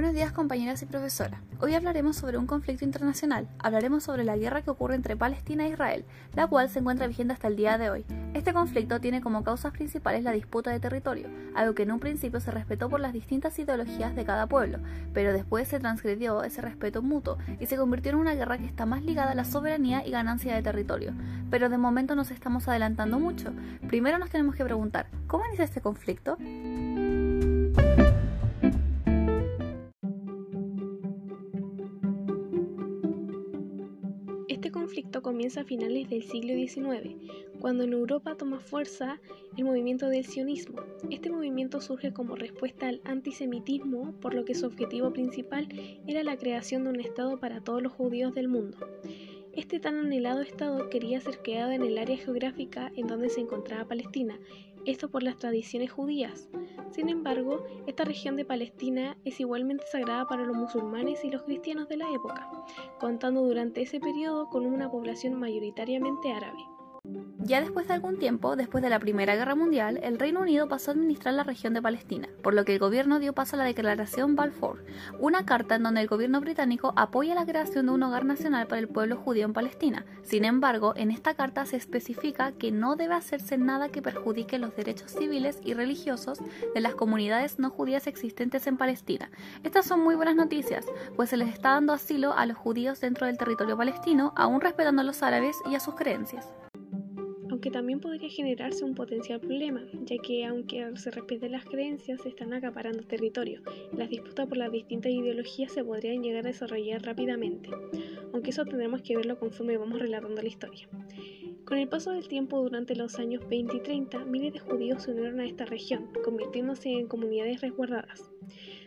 Buenos días compañeras y profesoras. Hoy hablaremos sobre un conflicto internacional. Hablaremos sobre la guerra que ocurre entre Palestina e Israel, la cual se encuentra vigente hasta el día de hoy. Este conflicto tiene como causas principales la disputa de territorio, algo que en un principio se respetó por las distintas ideologías de cada pueblo, pero después se transgredió ese respeto mutuo y se convirtió en una guerra que está más ligada a la soberanía y ganancia de territorio. Pero de momento nos estamos adelantando mucho. Primero nos tenemos que preguntar, ¿cómo inicia este conflicto? Comienza a finales del siglo XIX, cuando en Europa toma fuerza el movimiento del sionismo. Este movimiento surge como respuesta al antisemitismo, por lo que su objetivo principal era la creación de un Estado para todos los judíos del mundo. Este tan anhelado Estado quería ser creado en el área geográfica en donde se encontraba Palestina, esto por las tradiciones judías. Sin embargo, esta región de Palestina es igualmente sagrada para los musulmanes y los cristianos de la época, contando durante ese periodo con una población mayoritariamente árabe. Ya después de algún tiempo, después de la Primera Guerra Mundial, el Reino Unido pasó a administrar la región de Palestina, por lo que el gobierno dio paso a la Declaración Balfour, una carta en donde el gobierno británico apoya la creación de un hogar nacional para el pueblo judío en Palestina. Sin embargo, en esta carta se especifica que no debe hacerse nada que perjudique los derechos civiles y religiosos de las comunidades no judías existentes en Palestina. Estas son muy buenas noticias, pues se les está dando asilo a los judíos dentro del territorio palestino, aún respetando a los árabes y a sus creencias aunque también podría generarse un potencial problema, ya que aunque se respeten las creencias, se están acaparando territorio. Las disputas por las distintas ideologías se podrían llegar a desarrollar rápidamente, aunque eso tendremos que verlo conforme vamos relatando la historia. Con el paso del tiempo durante los años 20 y 30, miles de judíos se unieron a esta región, convirtiéndose en comunidades resguardadas.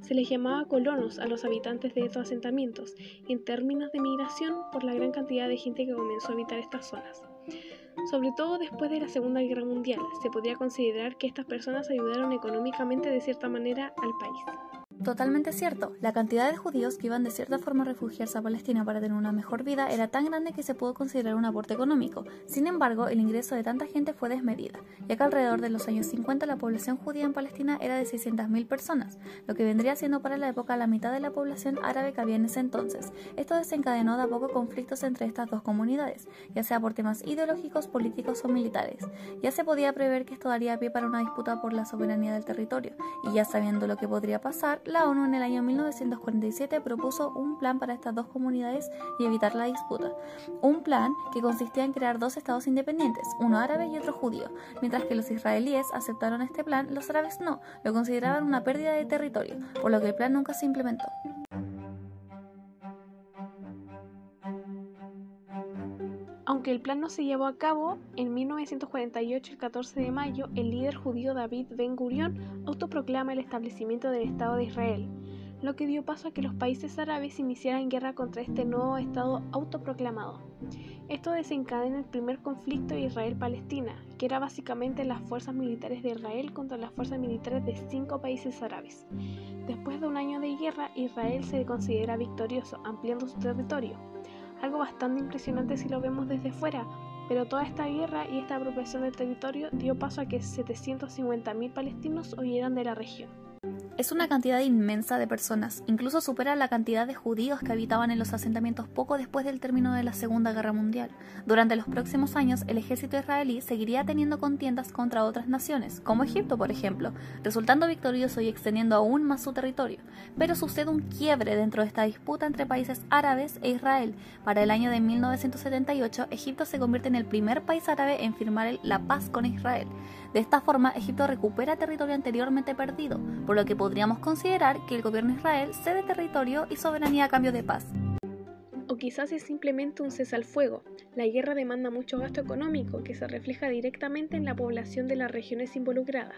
Se les llamaba colonos a los habitantes de estos asentamientos, en términos de migración por la gran cantidad de gente que comenzó a habitar estas zonas. Sobre todo después de la Segunda Guerra Mundial, se podría considerar que estas personas ayudaron económicamente de cierta manera al país. Totalmente cierto. La cantidad de judíos que iban de cierta forma a refugiarse a Palestina para tener una mejor vida era tan grande que se pudo considerar un aporte económico. Sin embargo, el ingreso de tanta gente fue desmedida, ya que alrededor de los años 50 la población judía en Palestina era de 600.000 personas, lo que vendría siendo para la época la mitad de la población árabe que había en ese entonces. Esto desencadenó de a poco conflictos entre estas dos comunidades, ya sea por temas ideológicos, políticos o militares. Ya se podía prever que esto daría pie para una disputa por la soberanía del territorio, y ya sabiendo lo que podría pasar, la ONU en el año 1947 propuso un plan para estas dos comunidades y evitar la disputa. Un plan que consistía en crear dos estados independientes, uno árabe y otro judío. Mientras que los israelíes aceptaron este plan, los árabes no, lo consideraban una pérdida de territorio, por lo que el plan nunca se implementó. Aunque el plan no se llevó a cabo, en 1948, el 14 de mayo, el líder judío David Ben Gurion autoproclama el establecimiento del Estado de Israel, lo que dio paso a que los países árabes iniciaran guerra contra este nuevo Estado autoproclamado. Esto desencadena el primer conflicto Israel-Palestina, que era básicamente las fuerzas militares de Israel contra las fuerzas militares de cinco países árabes. Después de un año de guerra, Israel se considera victorioso, ampliando su territorio algo bastante impresionante si lo vemos desde fuera, pero toda esta guerra y esta apropiación del territorio dio paso a que 750.000 palestinos huyeran de la región. Es una cantidad inmensa de personas, incluso supera la cantidad de judíos que habitaban en los asentamientos poco después del término de la Segunda Guerra Mundial. Durante los próximos años, el ejército israelí seguiría teniendo contiendas contra otras naciones, como Egipto, por ejemplo, resultando victorioso y extendiendo aún más su territorio. Pero sucede un quiebre dentro de esta disputa entre países árabes e Israel. Para el año de 1978, Egipto se convierte en el primer país árabe en firmar la paz con Israel. De esta forma, Egipto recupera territorio anteriormente perdido, por lo que podríamos considerar que el gobierno de Israel cede territorio y soberanía a cambio de paz. O quizás es simplemente un cese al fuego. La guerra demanda mucho gasto económico que se refleja directamente en la población de las regiones involucradas.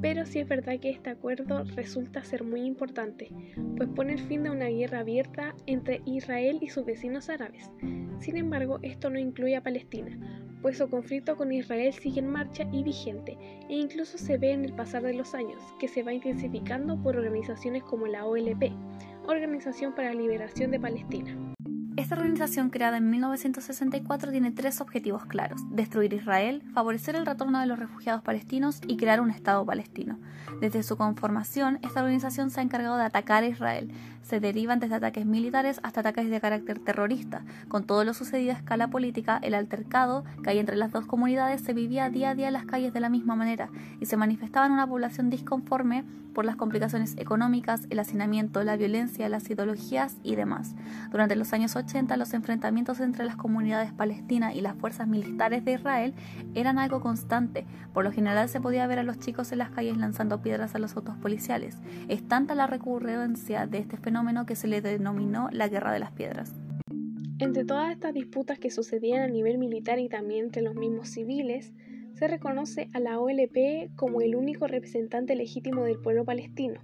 Pero sí es verdad que este acuerdo resulta ser muy importante, pues pone fin de una guerra abierta entre Israel y sus vecinos árabes. Sin embargo, esto no incluye a Palestina, pues su conflicto con Israel sigue en marcha y vigente, e incluso se ve en el pasar de los años, que se va intensificando por organizaciones como la OLP, Organización para la Liberación de Palestina. Esta organización, creada en 1964, tiene tres objetivos claros: destruir Israel, favorecer el retorno de los refugiados palestinos y crear un Estado palestino. Desde su conformación, esta organización se ha encargado de atacar a Israel. Se derivan desde ataques militares hasta ataques de carácter terrorista. Con todo lo sucedido a escala política, el altercado que hay entre las dos comunidades se vivía día a día en las calles de la misma manera y se manifestaba en una población disconforme por las complicaciones económicas, el hacinamiento, la violencia, las ideologías y demás. Durante los años 80, los enfrentamientos entre las comunidades palestinas y las fuerzas militares de Israel eran algo constante. Por lo general se podía ver a los chicos en las calles lanzando piedras a los autos policiales. Es tanta la recurrencia de este fenómeno que se le denominó la Guerra de las Piedras. Entre todas estas disputas que sucedían a nivel militar y también entre los mismos civiles, se reconoce a la OLP como el único representante legítimo del pueblo palestino.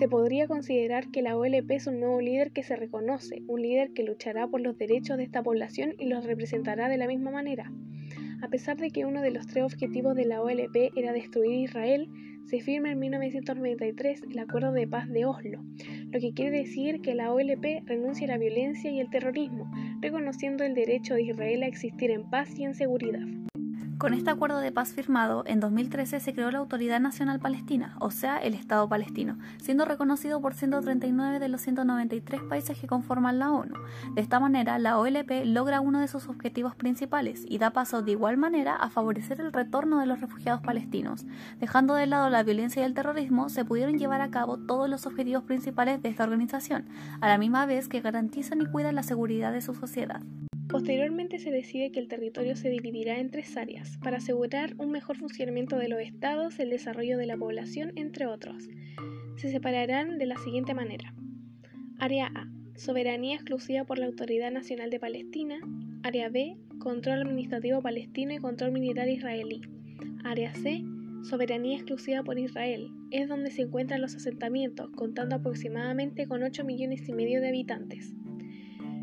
Se podría considerar que la OLP es un nuevo líder que se reconoce, un líder que luchará por los derechos de esta población y los representará de la misma manera. A pesar de que uno de los tres objetivos de la OLP era destruir Israel, se firma en 1993 el Acuerdo de Paz de Oslo, lo que quiere decir que la OLP renuncia a la violencia y el terrorismo, reconociendo el derecho de Israel a existir en paz y en seguridad. Con este acuerdo de paz firmado, en 2013 se creó la Autoridad Nacional Palestina, o sea, el Estado palestino, siendo reconocido por 139 de los 193 países que conforman la ONU. De esta manera, la OLP logra uno de sus objetivos principales y da paso de igual manera a favorecer el retorno de los refugiados palestinos. Dejando de lado la violencia y el terrorismo, se pudieron llevar a cabo todos los objetivos principales de esta organización, a la misma vez que garantizan y cuidan la seguridad de su sociedad. Posteriormente se decide que el territorio se dividirá en tres áreas, para asegurar un mejor funcionamiento de los estados, el desarrollo de la población, entre otros. Se separarán de la siguiente manera. Área A. Soberanía exclusiva por la Autoridad Nacional de Palestina. Área B. Control administrativo palestino y control militar israelí. Área C. Soberanía exclusiva por Israel. Es donde se encuentran los asentamientos, contando aproximadamente con 8 millones y medio de habitantes.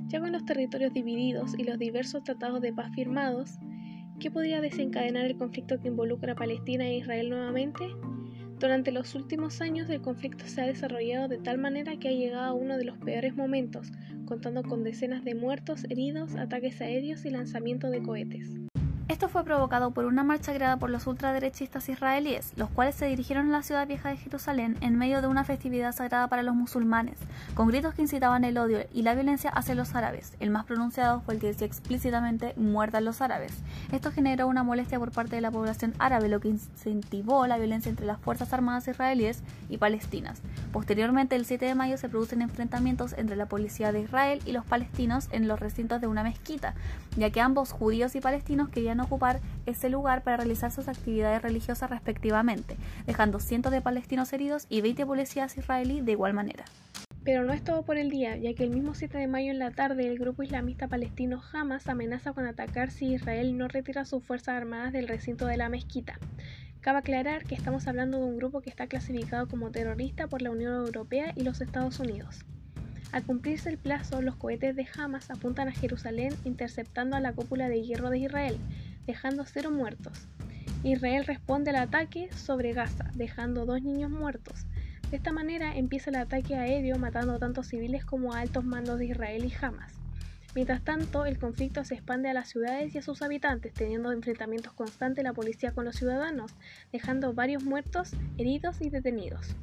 Ya con los territorios divididos y los diversos tratados de paz firmados, ¿qué podría desencadenar el conflicto que involucra a Palestina e Israel nuevamente? Durante los últimos años el conflicto se ha desarrollado de tal manera que ha llegado a uno de los peores momentos, contando con decenas de muertos, heridos, ataques aéreos y lanzamiento de cohetes. Esto fue provocado por una marcha creada por los ultraderechistas israelíes, los cuales se dirigieron a la ciudad vieja de Jerusalén en medio de una festividad sagrada para los musulmanes, con gritos que incitaban el odio y la violencia hacia los árabes. El más pronunciado fue el que decía explícitamente muerdan los árabes. Esto generó una molestia por parte de la población árabe, lo que incentivó la violencia entre las Fuerzas Armadas israelíes y palestinas. Posteriormente, el 7 de mayo se producen enfrentamientos entre la policía de Israel y los palestinos en los recintos de una mezquita, ya que ambos judíos y palestinos querían ocupar ese lugar para realizar sus actividades religiosas respectivamente, dejando cientos de palestinos heridos y 20 policías israelíes de igual manera. Pero no es todo por el día, ya que el mismo 7 de mayo en la tarde el grupo islamista palestino Hamas amenaza con atacar si Israel no retira sus fuerzas armadas del recinto de la mezquita. Cabe aclarar que estamos hablando de un grupo que está clasificado como terrorista por la Unión Europea y los Estados Unidos. Al cumplirse el plazo, los cohetes de Hamas apuntan a Jerusalén interceptando a la cúpula de hierro de Israel, dejando cero muertos. Israel responde al ataque sobre Gaza, dejando dos niños muertos. De esta manera empieza el ataque aéreo matando tanto civiles como a altos mandos de Israel y Hamas. Mientras tanto, el conflicto se expande a las ciudades y a sus habitantes, teniendo enfrentamientos constantes la policía con los ciudadanos, dejando varios muertos, heridos y detenidos.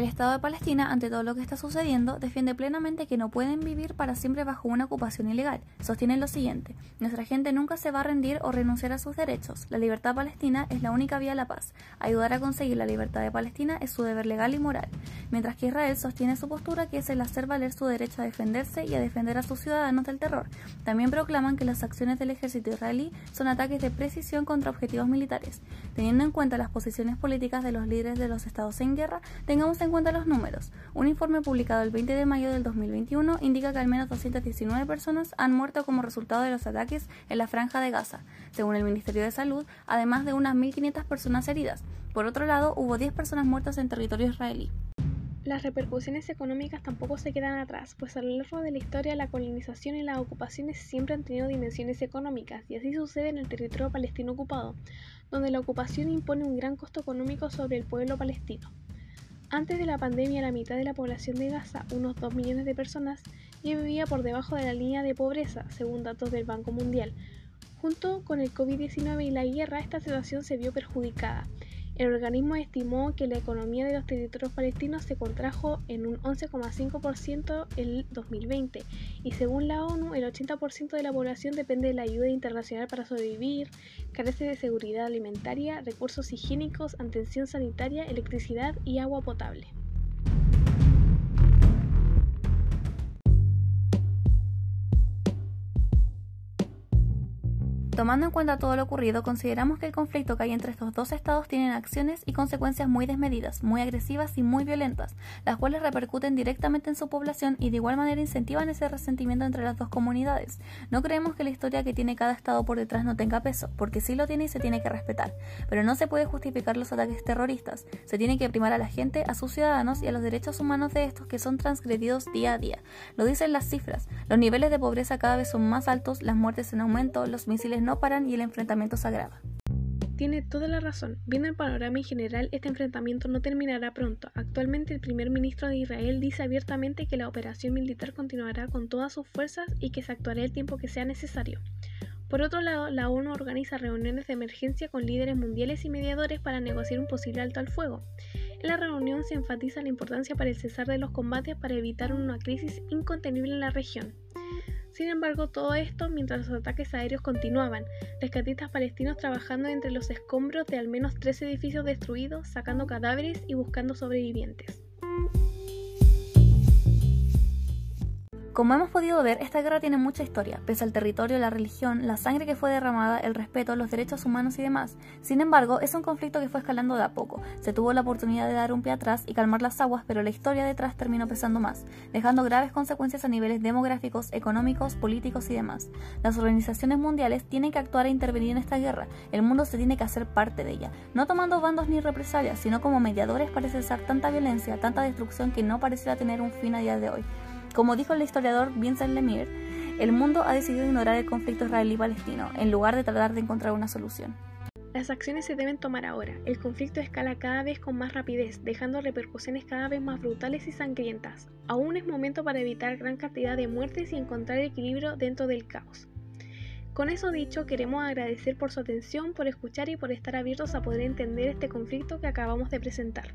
El Estado de Palestina, ante todo lo que está sucediendo, defiende plenamente que no pueden vivir para siempre bajo una ocupación ilegal. Sostienen lo siguiente, nuestra gente nunca se va a rendir o renunciar a sus derechos. La libertad palestina es la única vía a la paz. Ayudar a conseguir la libertad de Palestina es su deber legal y moral. Mientras que Israel sostiene su postura que es el hacer valer su derecho a defenderse y a defender a sus ciudadanos del terror. También proclaman que las acciones del ejército israelí son ataques de precisión contra objetivos militares. Teniendo en cuenta las posiciones políticas de los líderes de los estados en guerra, tengamos en cuenta los números. Un informe publicado el 20 de mayo del 2021 indica que al menos 219 personas han muerto como resultado de los ataques en la franja de Gaza, según el Ministerio de Salud, además de unas 1.500 personas heridas. Por otro lado, hubo 10 personas muertas en territorio israelí. Las repercusiones económicas tampoco se quedan atrás, pues a lo largo de la historia la colonización y las ocupaciones siempre han tenido dimensiones económicas, y así sucede en el territorio palestino ocupado, donde la ocupación impone un gran costo económico sobre el pueblo palestino. Antes de la pandemia, la mitad de la población de Gaza, unos 2 millones de personas, ya vivía por debajo de la línea de pobreza, según datos del Banco Mundial. Junto con el COVID-19 y la guerra, esta situación se vio perjudicada. El organismo estimó que la economía de los territorios palestinos se contrajo en un 11,5% en 2020 y según la ONU el 80% de la población depende de la ayuda internacional para sobrevivir, carece de seguridad alimentaria, recursos higiénicos, atención sanitaria, electricidad y agua potable. Tomando en cuenta todo lo ocurrido, consideramos que el conflicto que hay entre estos dos estados tiene acciones y consecuencias muy desmedidas, muy agresivas y muy violentas, las cuales repercuten directamente en su población y de igual manera incentivan ese resentimiento entre las dos comunidades. No creemos que la historia que tiene cada estado por detrás no tenga peso, porque sí lo tiene y se tiene que respetar, pero no se puede justificar los ataques terroristas. Se tiene que primar a la gente, a sus ciudadanos y a los derechos humanos de estos que son transgredidos día a día. Lo dicen las cifras. Los niveles de pobreza cada vez son más altos, las muertes en aumento, los misiles no no paran y el enfrentamiento se agrava. Tiene toda la razón. Viendo el panorama en general, este enfrentamiento no terminará pronto. Actualmente el primer ministro de Israel dice abiertamente que la operación militar continuará con todas sus fuerzas y que se actuará el tiempo que sea necesario. Por otro lado, la ONU organiza reuniones de emergencia con líderes mundiales y mediadores para negociar un posible alto al fuego. En la reunión se enfatiza la importancia para el cesar de los combates para evitar una crisis incontenible en la región. Sin embargo, todo esto mientras los ataques aéreos continuaban, rescatistas palestinos trabajando entre los escombros de al menos tres edificios destruidos, sacando cadáveres y buscando sobrevivientes. Como hemos podido ver, esta guerra tiene mucha historia, pese al territorio, la religión, la sangre que fue derramada, el respeto, los derechos humanos y demás. Sin embargo, es un conflicto que fue escalando de a poco. Se tuvo la oportunidad de dar un pie atrás y calmar las aguas, pero la historia detrás terminó pesando más, dejando graves consecuencias a niveles demográficos, económicos, políticos y demás. Las organizaciones mundiales tienen que actuar e intervenir en esta guerra. El mundo se tiene que hacer parte de ella, no tomando bandos ni represalias, sino como mediadores para cesar tanta violencia, tanta destrucción que no pareciera tener un fin a día de hoy. Como dijo el historiador Vincent Lemire, el mundo ha decidido ignorar el conflicto israelí-palestino en lugar de tratar de encontrar una solución. Las acciones se deben tomar ahora. El conflicto escala cada vez con más rapidez, dejando repercusiones cada vez más brutales y sangrientas. Aún es momento para evitar gran cantidad de muertes y encontrar equilibrio dentro del caos. Con eso dicho, queremos agradecer por su atención, por escuchar y por estar abiertos a poder entender este conflicto que acabamos de presentar.